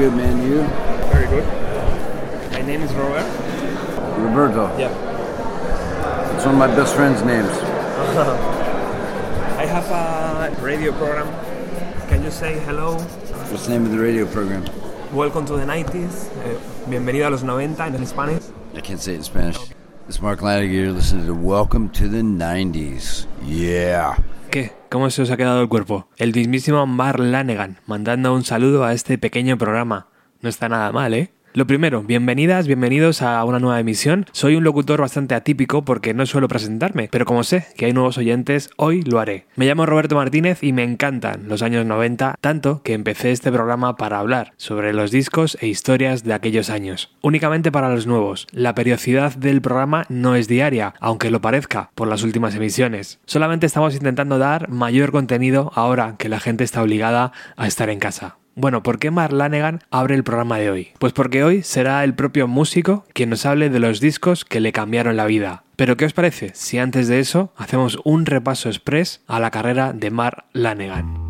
good, man. You? Very good. My name is Robert. Roberto. Yeah. It's one of my best friends' names. I have a radio program. Can you say hello? What's the name of the radio program? Welcome to the 90s. Eh, bienvenido a los 90 en Spanish. I can't say it in Spanish. It's Mark Lanigan. You're listening to Welcome to the 90s. Yeah. ¿Qué? ¿Cómo se os ha quedado el cuerpo? El mismísimo Mark Lanegan, mandando un saludo a este pequeño programa. No está nada mal, ¿eh? Lo primero, bienvenidas, bienvenidos a una nueva emisión. Soy un locutor bastante atípico porque no suelo presentarme, pero como sé que hay nuevos oyentes, hoy lo haré. Me llamo Roberto Martínez y me encantan los años 90, tanto que empecé este programa para hablar sobre los discos e historias de aquellos años. Únicamente para los nuevos. La periodicidad del programa no es diaria, aunque lo parezca por las últimas emisiones. Solamente estamos intentando dar mayor contenido ahora que la gente está obligada a estar en casa. Bueno, ¿por qué Mark Lanegan abre el programa de hoy? Pues porque hoy será el propio músico quien nos hable de los discos que le cambiaron la vida. Pero ¿qué os parece si antes de eso hacemos un repaso express a la carrera de Mark Lanegan?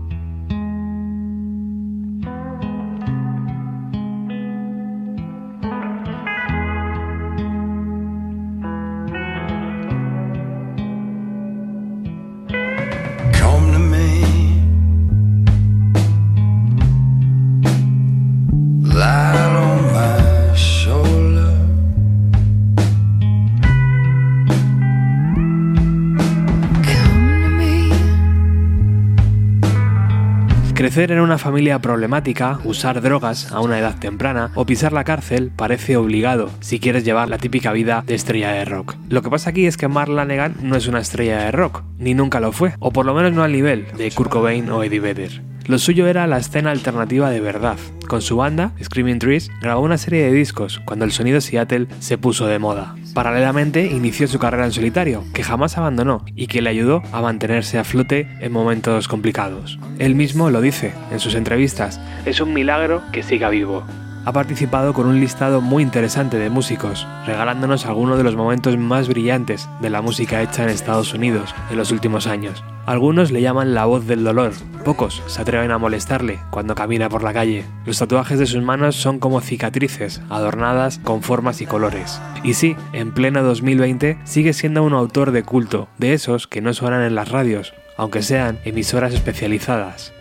Crecer en una familia problemática, usar drogas a una edad temprana o pisar la cárcel parece obligado si quieres llevar la típica vida de estrella de rock. Lo que pasa aquí es que Mark Lanegan no es una estrella de rock, ni nunca lo fue, o por lo menos no al nivel de Kurt Cobain o Eddie Vedder. Lo suyo era la escena alternativa de verdad. Con su banda, Screaming Trees, grabó una serie de discos cuando el sonido Seattle se puso de moda. Paralelamente, inició su carrera en solitario, que jamás abandonó y que le ayudó a mantenerse a flote en momentos complicados. Él mismo lo dice en sus entrevistas, es un milagro que siga vivo. Ha participado con un listado muy interesante de músicos, regalándonos algunos de los momentos más brillantes de la música hecha en Estados Unidos en los últimos años. Algunos le llaman la voz del dolor, pocos se atreven a molestarle cuando camina por la calle. Los tatuajes de sus manos son como cicatrices, adornadas con formas y colores. Y sí, en pleno 2020 sigue siendo un autor de culto, de esos que no suenan en las radios, aunque sean emisoras especializadas.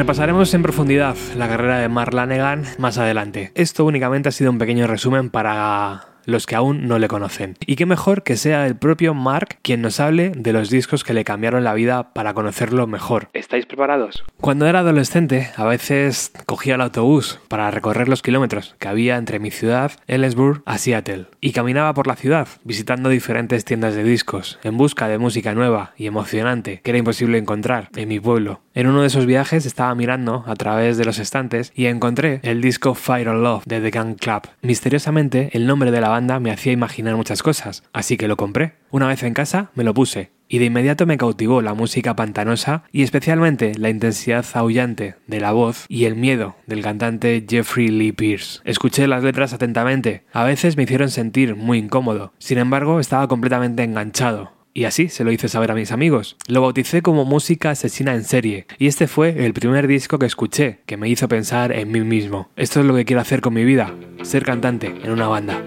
Repasaremos en profundidad la carrera de Mark Lanegan más adelante. Esto únicamente ha sido un pequeño resumen para los que aún no le conocen. Y qué mejor que sea el propio Mark quien nos hable de los discos que le cambiaron la vida para conocerlo mejor. ¿Estáis preparados? Cuando era adolescente, a veces cogía el autobús para recorrer los kilómetros que había entre mi ciudad, Ellensburg, a Seattle, y caminaba por la ciudad, visitando diferentes tiendas de discos, en busca de música nueva y emocionante que era imposible encontrar en mi pueblo. En uno de esos viajes estaba mirando a través de los estantes y encontré el disco Fire or Love de The Gun Club. Misteriosamente, el nombre de la banda me hacía imaginar muchas cosas, así que lo compré. Una vez en casa, me lo puse. Y de inmediato me cautivó la música pantanosa y especialmente la intensidad aullante de la voz y el miedo del cantante Jeffrey Lee Pierce. Escuché las letras atentamente, a veces me hicieron sentir muy incómodo, sin embargo estaba completamente enganchado. Y así se lo hice saber a mis amigos. Lo bauticé como música asesina en serie, y este fue el primer disco que escuché que me hizo pensar en mí mismo. Esto es lo que quiero hacer con mi vida, ser cantante en una banda.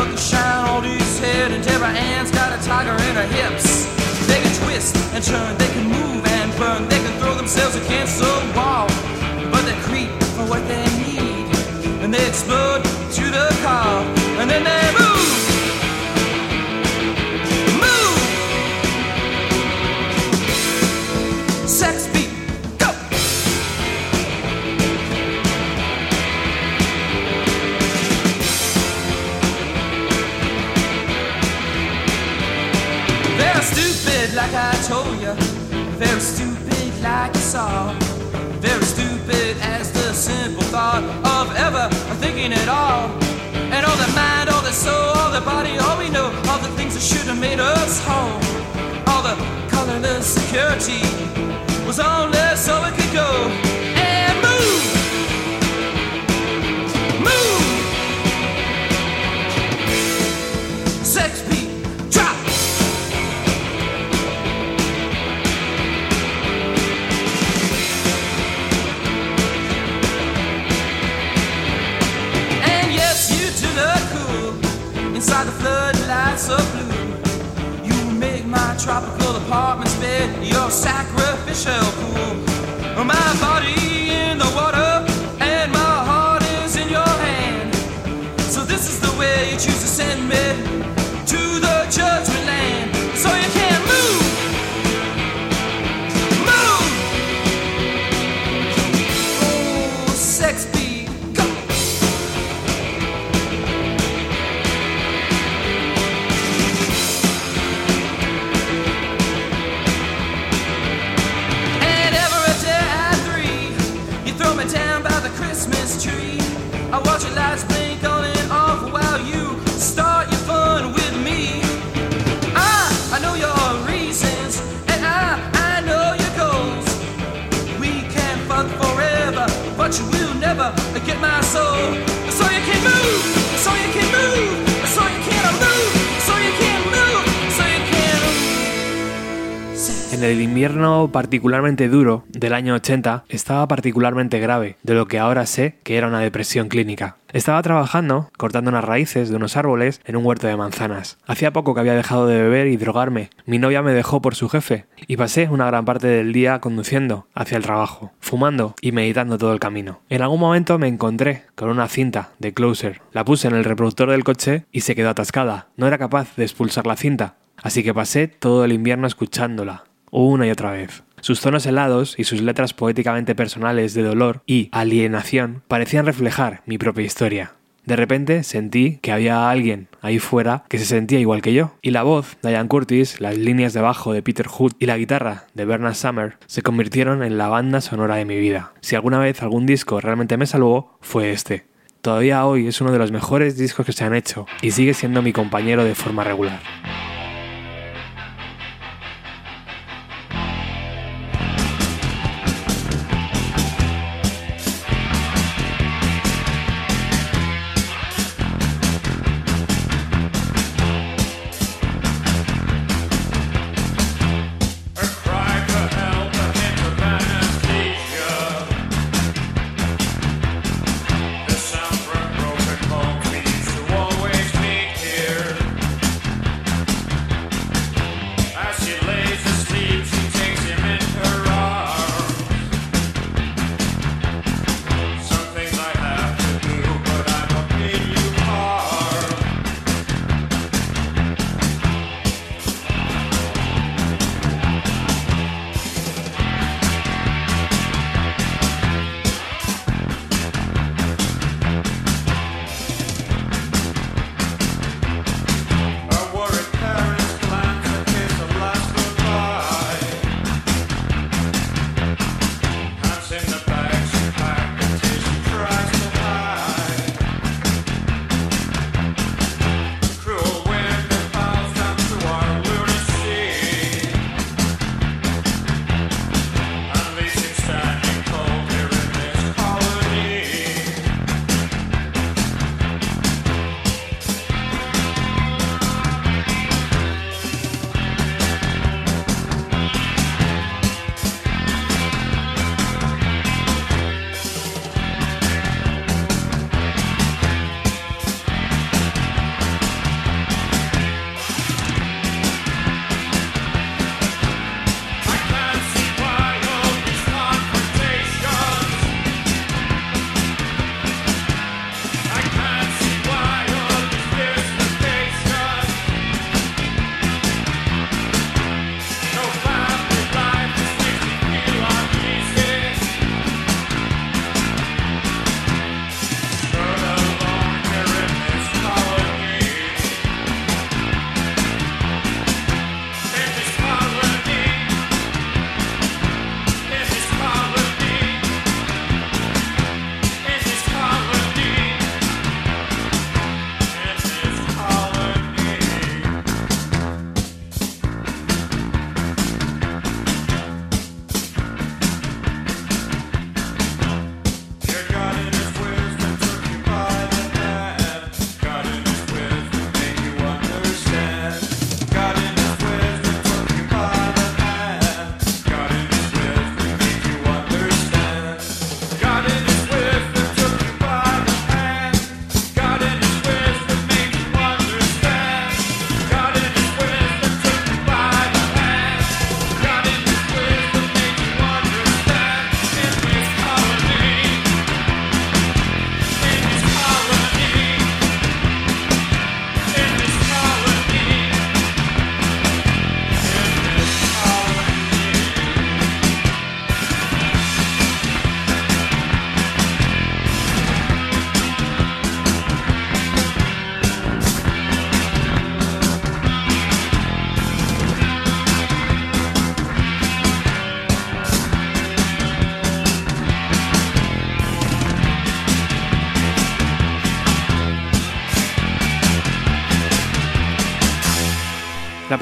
A shine on his head and Deborah Ann's got a tiger in her hips. They can twist and turn, they can move and burn, they can throw themselves against the wall, but they creep for what they need. And they explode to the car and then they reality. Invierno particularmente duro del año 80 estaba particularmente grave, de lo que ahora sé que era una depresión clínica. Estaba trabajando, cortando unas raíces de unos árboles en un huerto de manzanas. Hacía poco que había dejado de beber y drogarme. Mi novia me dejó por su jefe y pasé una gran parte del día conduciendo hacia el trabajo, fumando y meditando todo el camino. En algún momento me encontré con una cinta de Closer. La puse en el reproductor del coche y se quedó atascada. No era capaz de expulsar la cinta, así que pasé todo el invierno escuchándola, una y otra vez. Sus tonos helados y sus letras poéticamente personales de dolor y alienación parecían reflejar mi propia historia. De repente sentí que había alguien ahí fuera que se sentía igual que yo. Y la voz de Ian Curtis, las líneas de bajo de Peter Hood y la guitarra de Bernard Summer se convirtieron en la banda sonora de mi vida. Si alguna vez algún disco realmente me salvó, fue este. Todavía hoy es uno de los mejores discos que se han hecho y sigue siendo mi compañero de forma regular.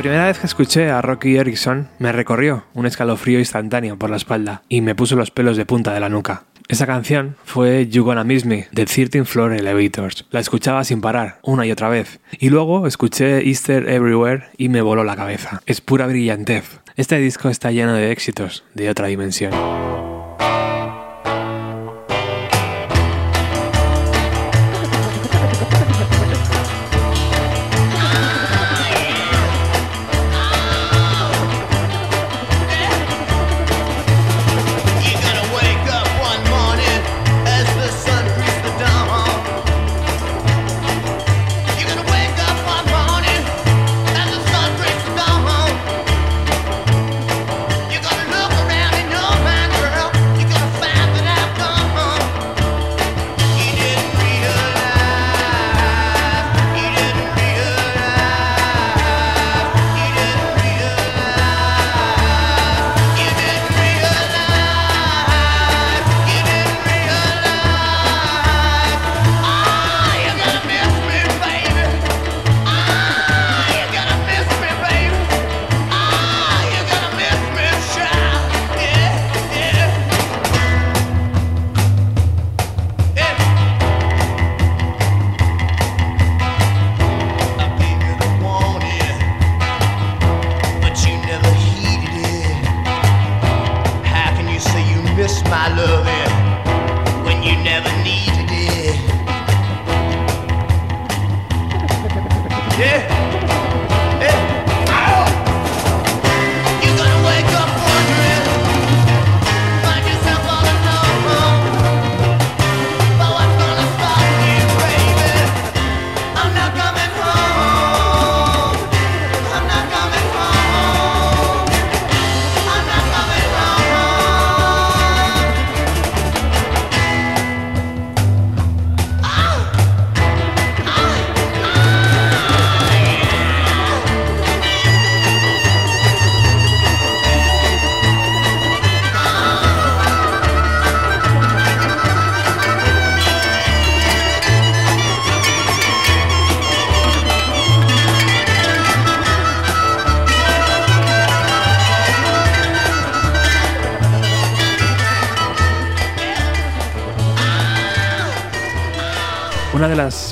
Primera vez que escuché a Rocky Erickson me recorrió un escalofrío instantáneo por la espalda y me puso los pelos de punta de la nuca. Esa canción fue You Gonna Miss Me de 13 Floor Elevators. La escuchaba sin parar, una y otra vez. Y luego escuché Easter Everywhere y me voló la cabeza. Es pura brillantez. Este disco está lleno de éxitos de otra dimensión.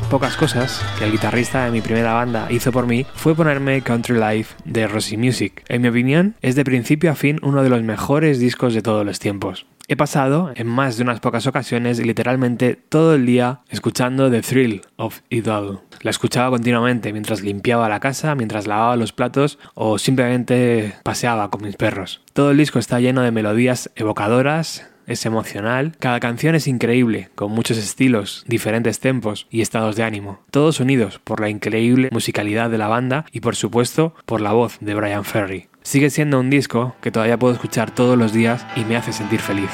Pocas cosas que el guitarrista de mi primera banda hizo por mí fue ponerme Country Life de Rosy Music. En mi opinión, es de principio a fin uno de los mejores discos de todos los tiempos. He pasado, en más de unas pocas ocasiones, literalmente todo el día escuchando The Thrill of It All. La escuchaba continuamente mientras limpiaba la casa, mientras lavaba los platos o simplemente paseaba con mis perros. Todo el disco está lleno de melodías evocadoras, es emocional. Cada canción es increíble, con muchos estilos, diferentes tempos y estados de ánimo. Todos unidos por la increíble musicalidad de la banda y por supuesto por la voz de Brian Ferry. Sigue siendo un disco que todavía puedo escuchar todos los días y me hace sentir feliz.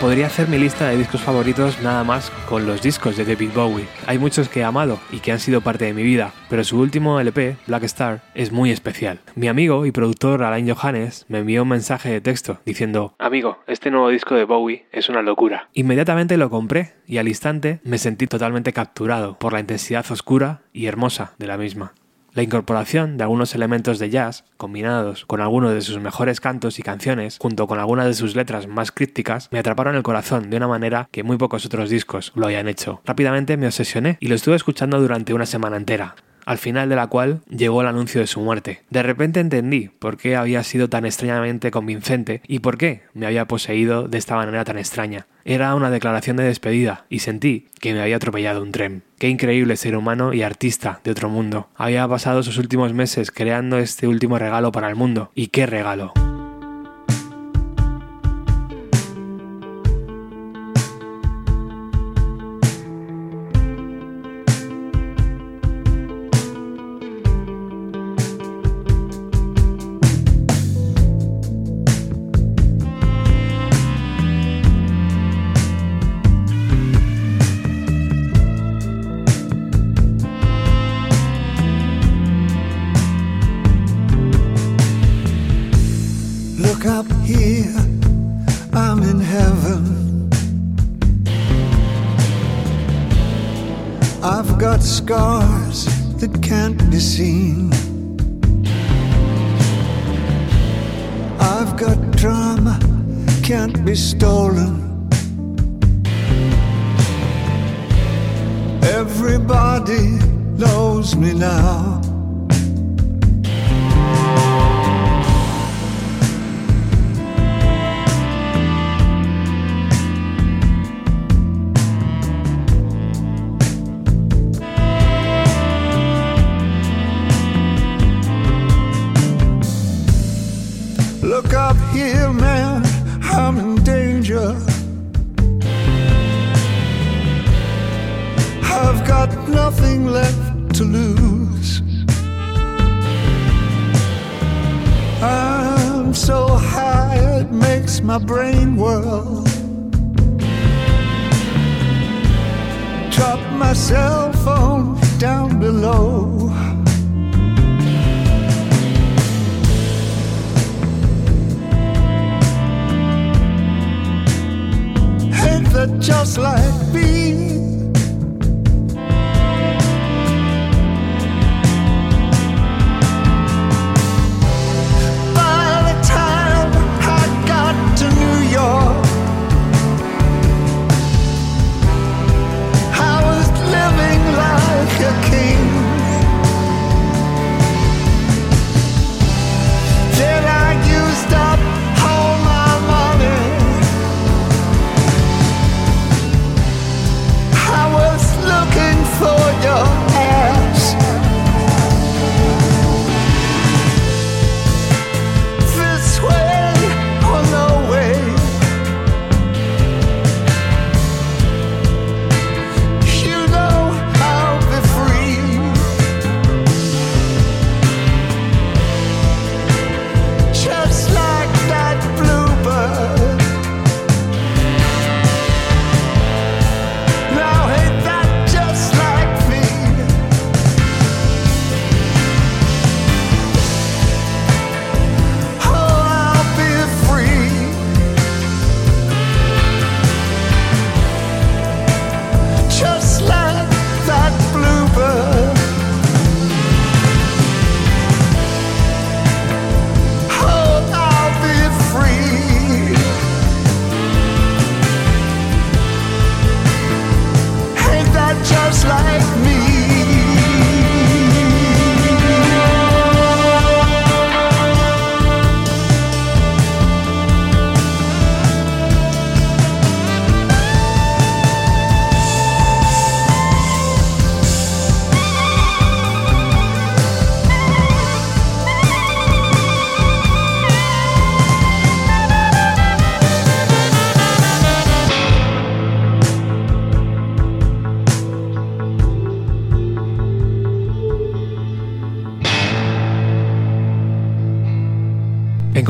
Podría hacer mi lista de discos favoritos nada más con los discos de David Bowie. Hay muchos que he amado y que han sido parte de mi vida, pero su último LP, Black Star, es muy especial. Mi amigo y productor Alain Johannes me envió un mensaje de texto diciendo: Amigo, este nuevo disco de Bowie es una locura. Inmediatamente lo compré y al instante me sentí totalmente capturado por la intensidad oscura y hermosa de la misma. La incorporación de algunos elementos de jazz, combinados con algunos de sus mejores cantos y canciones, junto con algunas de sus letras más crípticas, me atraparon el corazón de una manera que muy pocos otros discos lo hayan hecho. Rápidamente me obsesioné y lo estuve escuchando durante una semana entera al final de la cual llegó el anuncio de su muerte. De repente entendí por qué había sido tan extrañamente convincente y por qué me había poseído de esta manera tan extraña. Era una declaración de despedida y sentí que me había atropellado un tren. Qué increíble ser humano y artista de otro mundo. Había pasado sus últimos meses creando este último regalo para el mundo. ¿Y qué regalo?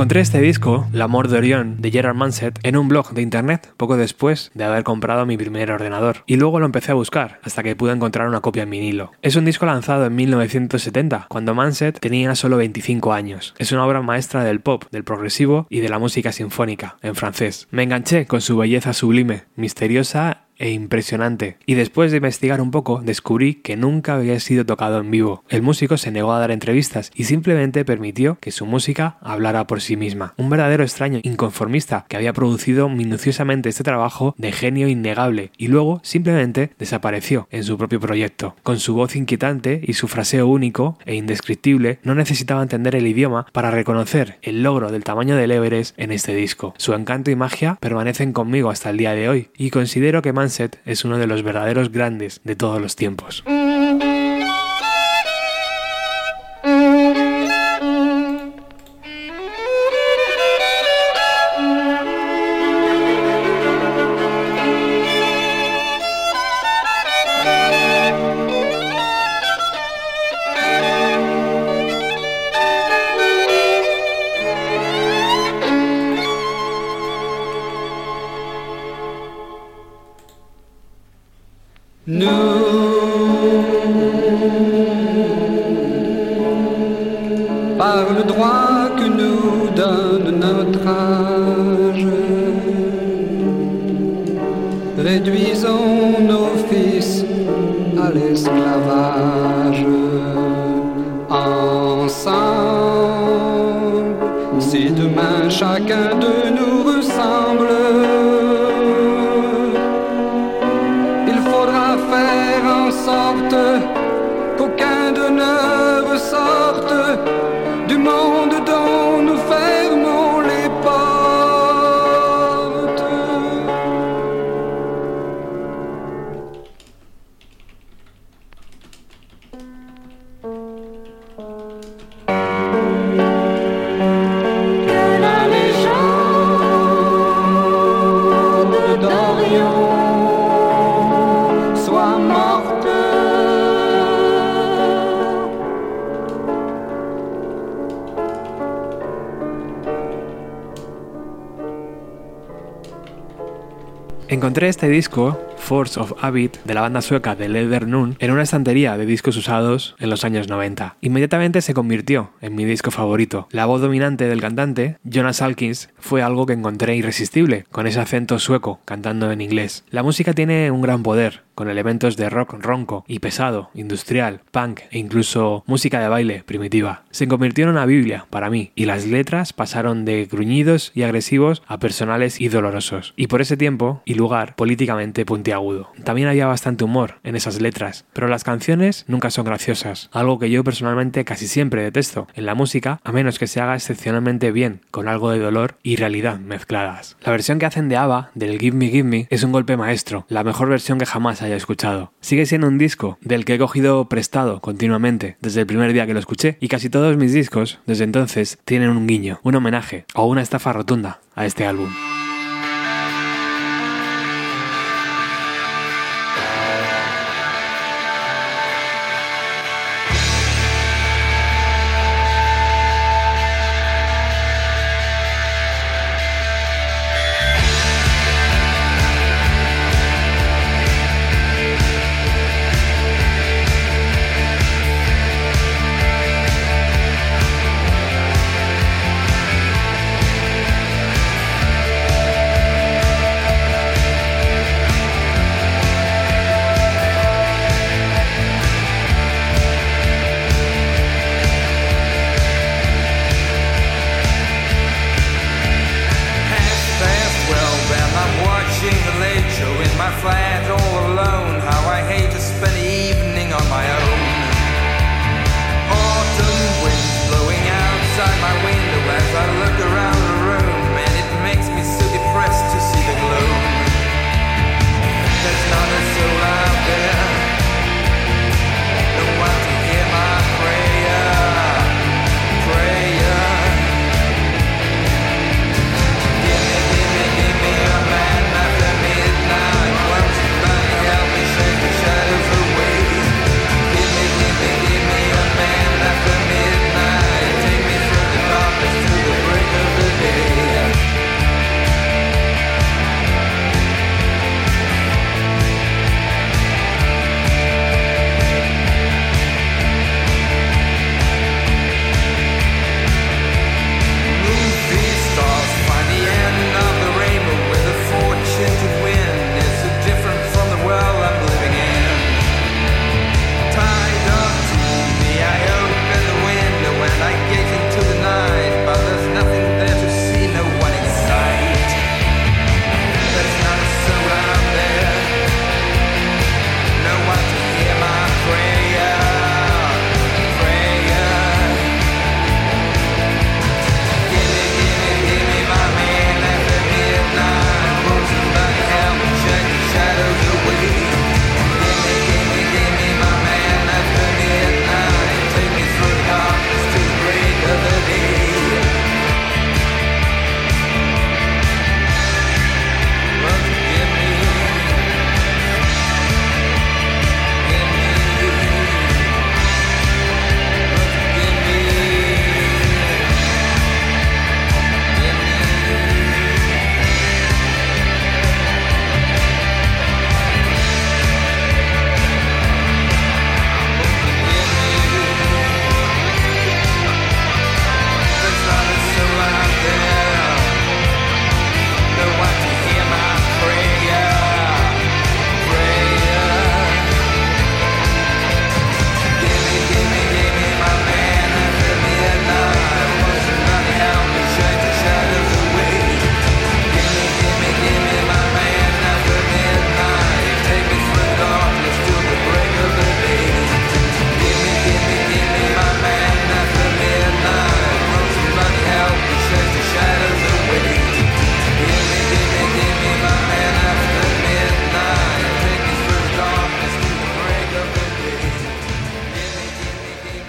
Encontré este disco, L'Amor de Orion, de Gerard Manset, en un blog de internet poco después de haber comprado mi primer ordenador. Y luego lo empecé a buscar, hasta que pude encontrar una copia en vinilo. Es un disco lanzado en 1970, cuando Manset tenía solo 25 años. Es una obra maestra del pop, del progresivo y de la música sinfónica, en francés. Me enganché con su belleza sublime, misteriosa e impresionante. Y después de investigar un poco, descubrí que nunca había sido tocado en vivo. El músico se negó a dar entrevistas y simplemente permitió que su música hablara por sí misma. Un verdadero extraño inconformista que había producido minuciosamente este trabajo de genio innegable y luego simplemente desapareció en su propio proyecto. Con su voz inquietante y su fraseo único e indescriptible, no necesitaba entender el idioma para reconocer el logro del tamaño del Everest en este disco. Su encanto y magia permanecen conmigo hasta el día de hoy y considero que Es uno de los verdaderos grandes de todos los tiempos. Encontré este disco, Force of Habit, de la banda sueca de Leather Noon, en una estantería de discos usados en los años 90. Inmediatamente se convirtió en mi disco favorito. La voz dominante del cantante, Jonas Alkins, fue algo que encontré irresistible, con ese acento sueco cantando en inglés. La música tiene un gran poder, con elementos de rock ronco y pesado, industrial, punk e incluso música de baile primitiva. Se convirtió en una Biblia para mí y las letras pasaron de gruñidos y agresivos a personales y dolorosos. Y por ese tiempo y lugar políticamente puntiagudo. También había bastante humor en esas letras, pero las canciones nunca son graciosas, algo que yo personalmente casi siempre detesto en la música, a menos que se haga excepcionalmente bien, con algo de dolor y realidad mezcladas. La versión que hacen de ABBA del Give Me Give Me es un golpe maestro, la mejor versión que jamás escuchado. Sigue siendo un disco del que he cogido prestado continuamente desde el primer día que lo escuché y casi todos mis discos desde entonces tienen un guiño, un homenaje o una estafa rotunda a este álbum.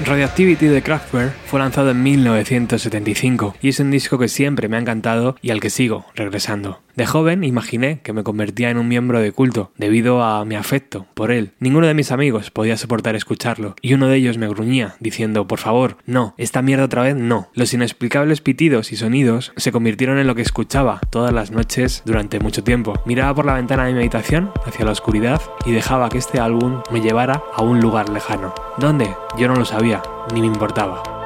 Radioactivity de Kraftwerk fue lanzado en 1975 y es un disco que siempre me ha encantado y al que sigo regresando. De joven imaginé que me convertía en un miembro de culto debido a mi afecto por él. Ninguno de mis amigos podía soportar escucharlo y uno de ellos me gruñía diciendo por favor, no, esta mierda otra vez no. Los inexplicables pitidos y sonidos se convirtieron en lo que escuchaba todas las noches durante mucho tiempo. Miraba por la ventana de mi habitación hacia la oscuridad y dejaba que este álbum me llevara a un lugar lejano. ¿Dónde? Yo no lo sabía, ni me importaba.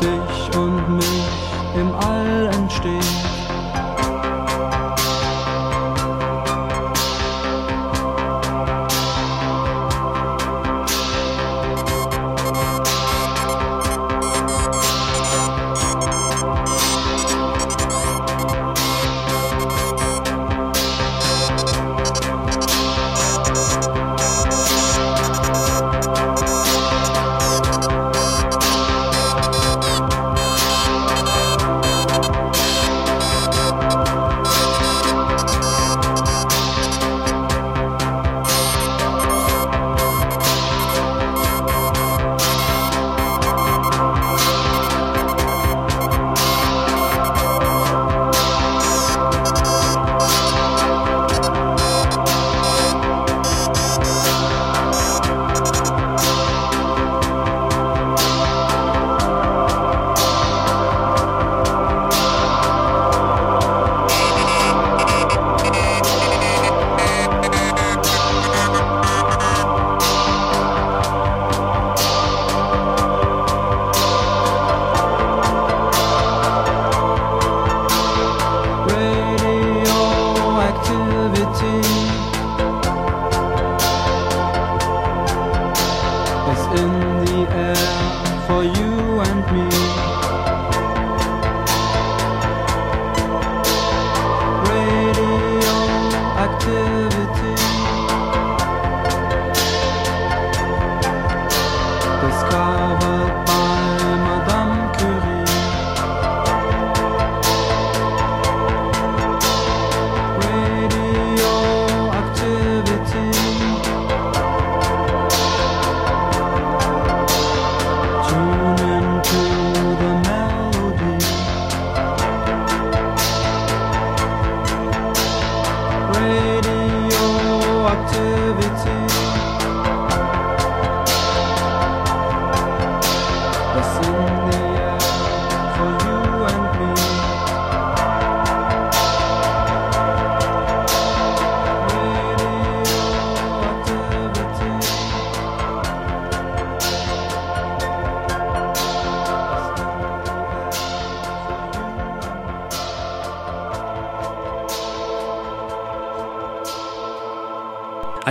Dich und mich im All entsteht.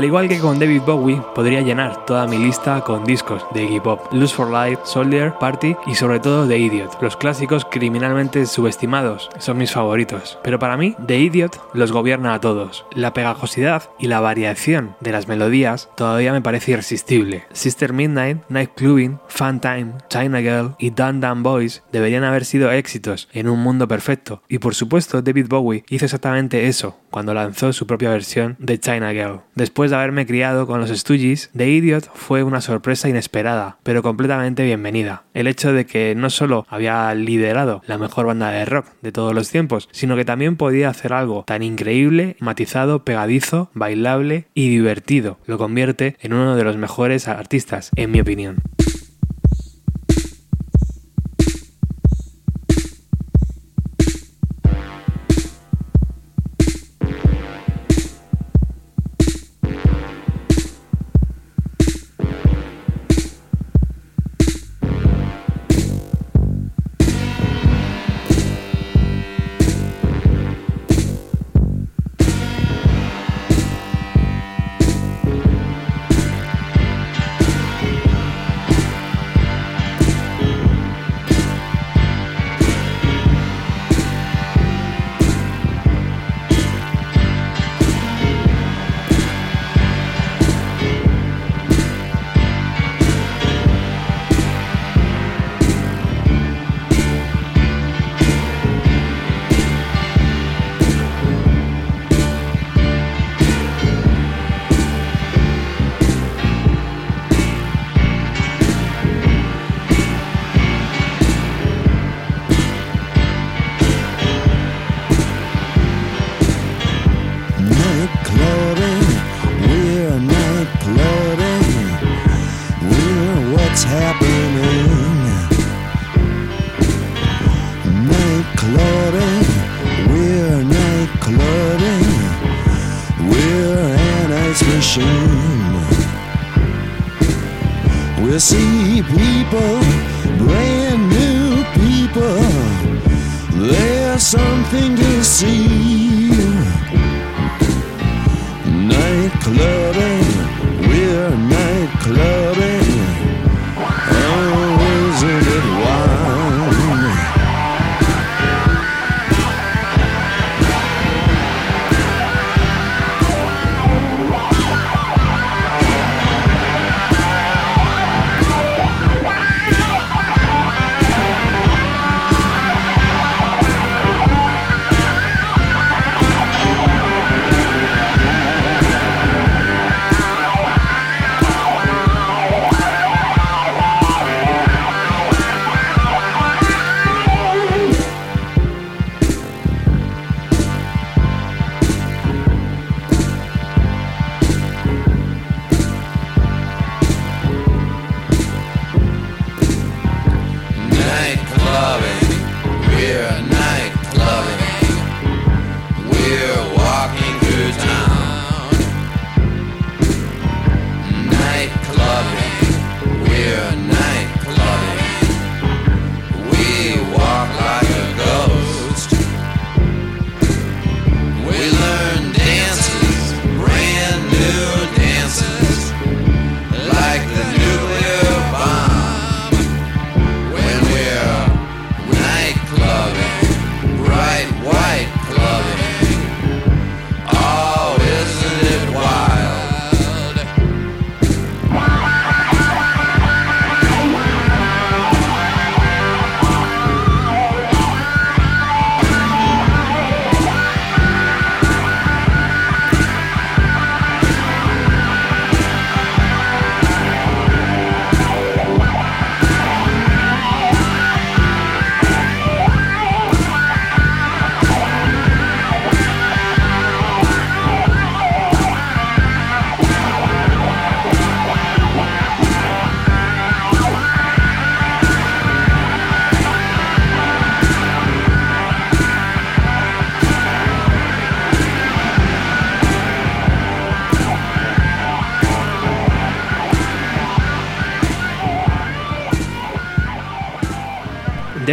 Al igual que con David Bowie, podría llenar toda mi lista con discos de Iggy Pop, Lose for Life, Soldier, Party y sobre todo The Idiot. Los clásicos criminalmente subestimados son mis favoritos, pero para mí The Idiot los gobierna a todos. La pegajosidad y la variación de las melodías todavía me parece irresistible. Sister Midnight, Night Clubbing, Fun Time, China Girl y Dan Dan Boys deberían haber sido éxitos en un mundo perfecto, y por supuesto David Bowie hizo exactamente eso cuando lanzó su propia versión de China Girl. Después de haberme criado con los Stooges, The Idiot fue una sorpresa inesperada, pero completamente bienvenida. El hecho de que no solo había liderado la mejor banda de rock de todos los tiempos, sino que también podía hacer algo tan increíble, matizado, pegadizo, bailable y divertido, lo convierte en uno de los mejores artistas, en mi opinión.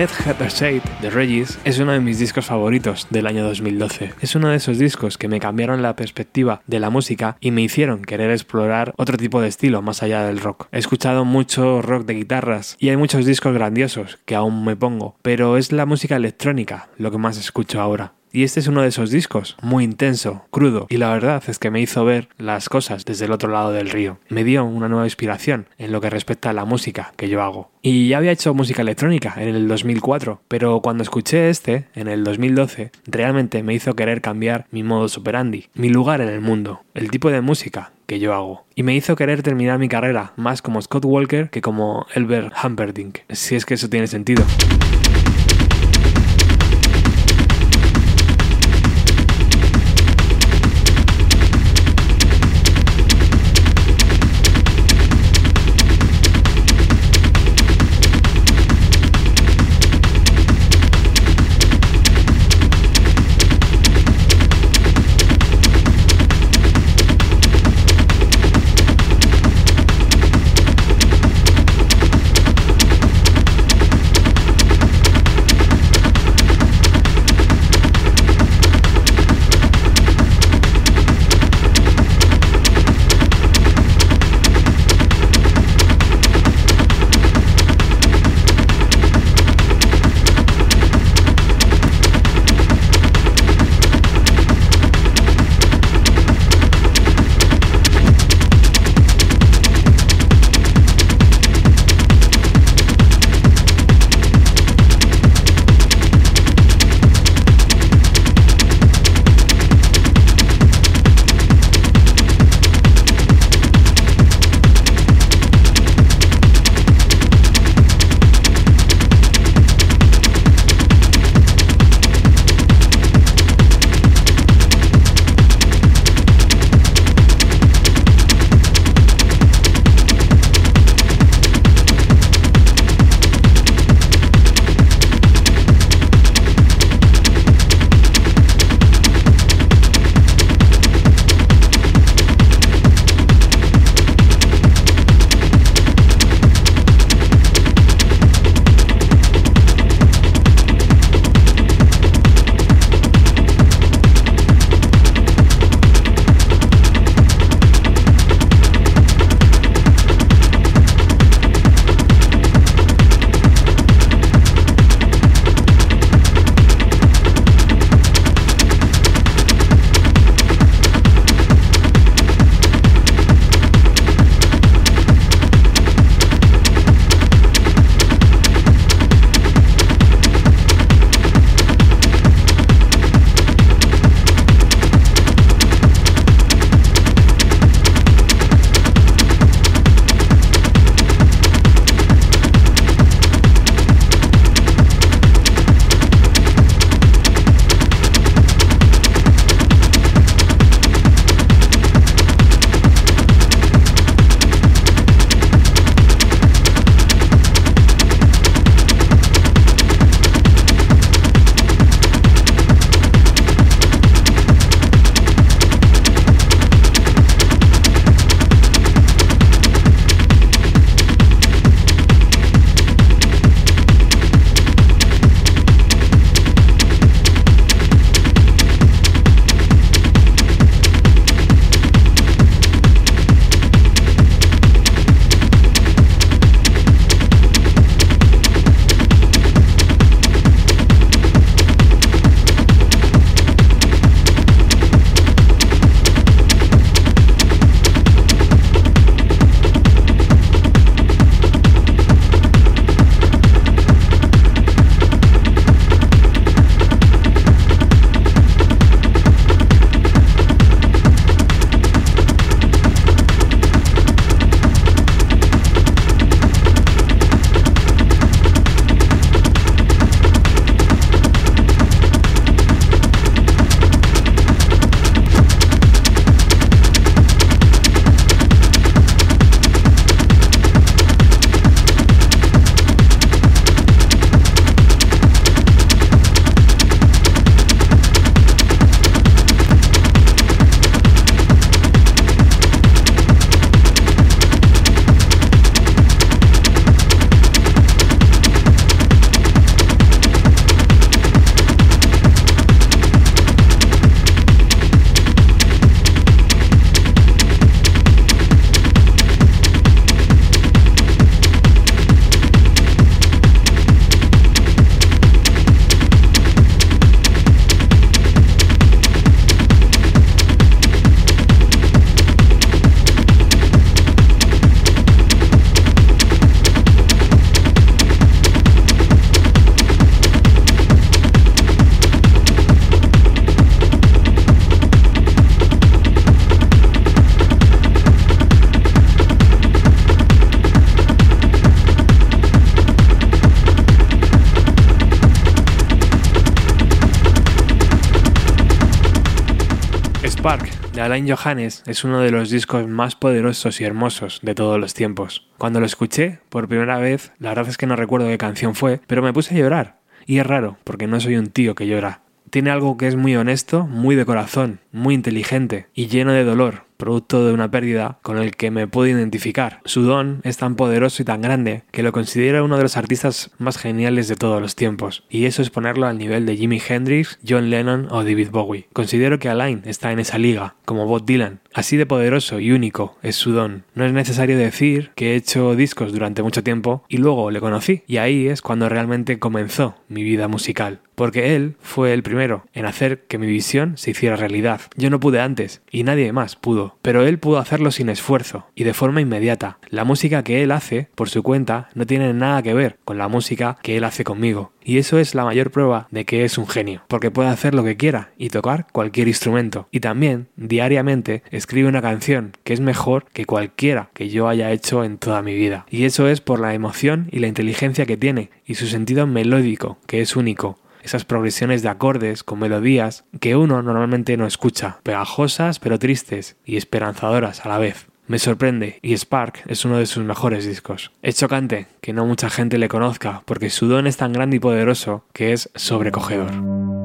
Death Heather Shade de Regis es uno de mis discos favoritos del año 2012. Es uno de esos discos que me cambiaron la perspectiva de la música y me hicieron querer explorar otro tipo de estilo más allá del rock. He escuchado mucho rock de guitarras y hay muchos discos grandiosos que aún me pongo, pero es la música electrónica lo que más escucho ahora. Y este es uno de esos discos, muy intenso, crudo, y la verdad es que me hizo ver las cosas desde el otro lado del río. Me dio una nueva inspiración en lo que respecta a la música que yo hago. Y ya había hecho música electrónica en el 2004, pero cuando escuché este, en el 2012, realmente me hizo querer cambiar mi modo operandi, mi lugar en el mundo, el tipo de música que yo hago. Y me hizo querer terminar mi carrera más como Scott Walker que como Elbert Humperdinck, si es que eso tiene sentido. Alain Johannes es uno de los discos más poderosos y hermosos de todos los tiempos. Cuando lo escuché por primera vez, la verdad es que no recuerdo qué canción fue, pero me puse a llorar. Y es raro, porque no soy un tío que llora. Tiene algo que es muy honesto, muy de corazón, muy inteligente y lleno de dolor, producto de una pérdida con el que me puedo identificar. Su don es tan poderoso y tan grande que lo considero uno de los artistas más geniales de todos los tiempos, y eso es ponerlo al nivel de Jimi Hendrix, John Lennon o David Bowie. Considero que Alain está en esa liga, como Bob Dylan. Así de poderoso y único es su don. No es necesario decir que he hecho discos durante mucho tiempo y luego le conocí, y ahí es cuando realmente comenzó mi vida musical. Porque él fue el primero en hacer que mi visión se hiciera realidad. Yo no pude antes, y nadie más pudo, pero él pudo hacerlo sin esfuerzo y de forma inmediata. La música que él hace, por su cuenta, no tiene nada que ver con la música que él hace conmigo. Y eso es la mayor prueba de que es un genio, porque puede hacer lo que quiera y tocar cualquier instrumento. Y también, diariamente, escribe una canción que es mejor que cualquiera que yo haya hecho en toda mi vida. Y eso es por la emoción y la inteligencia que tiene, y su sentido melódico, que es único esas progresiones de acordes con melodías que uno normalmente no escucha, pegajosas pero tristes y esperanzadoras a la vez. Me sorprende y Spark es uno de sus mejores discos. Es chocante que no mucha gente le conozca porque su don es tan grande y poderoso que es sobrecogedor.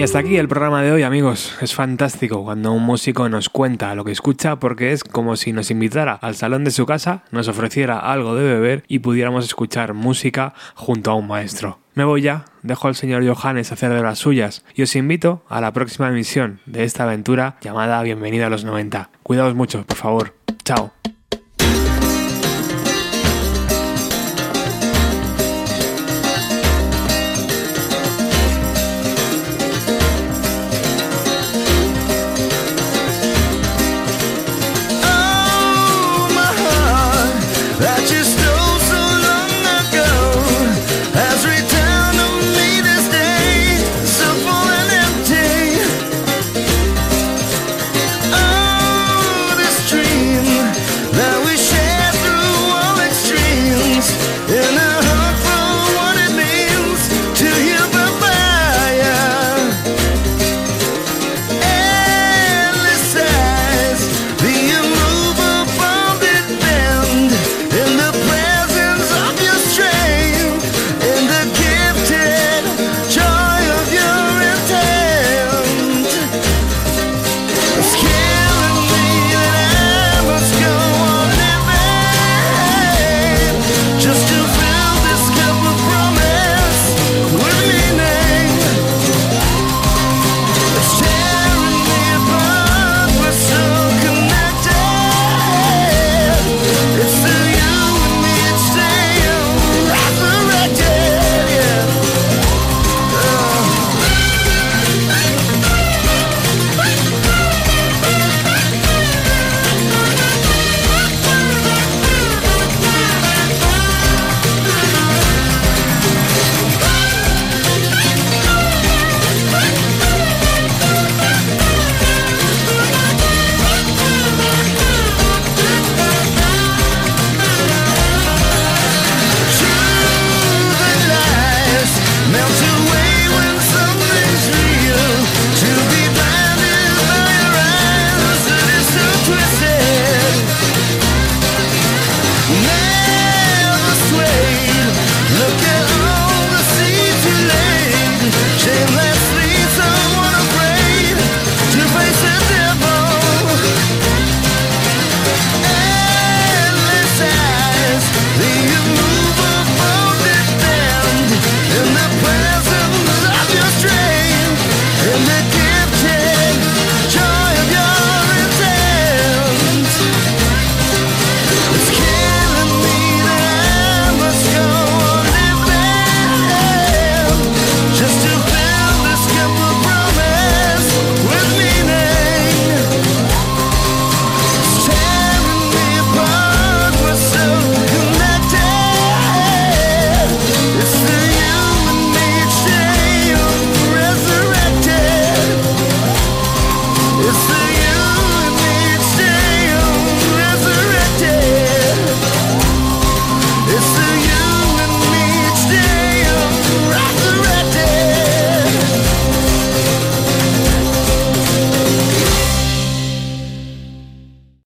Y hasta aquí el programa de hoy, amigos. Es fantástico cuando un músico nos cuenta lo que escucha porque es como si nos invitara al salón de su casa, nos ofreciera algo de beber y pudiéramos escuchar música junto a un maestro. Me voy ya, dejo al señor Johannes hacer de las suyas y os invito a la próxima emisión de esta aventura llamada Bienvenida a los 90. Cuidaos mucho, por favor. Chao.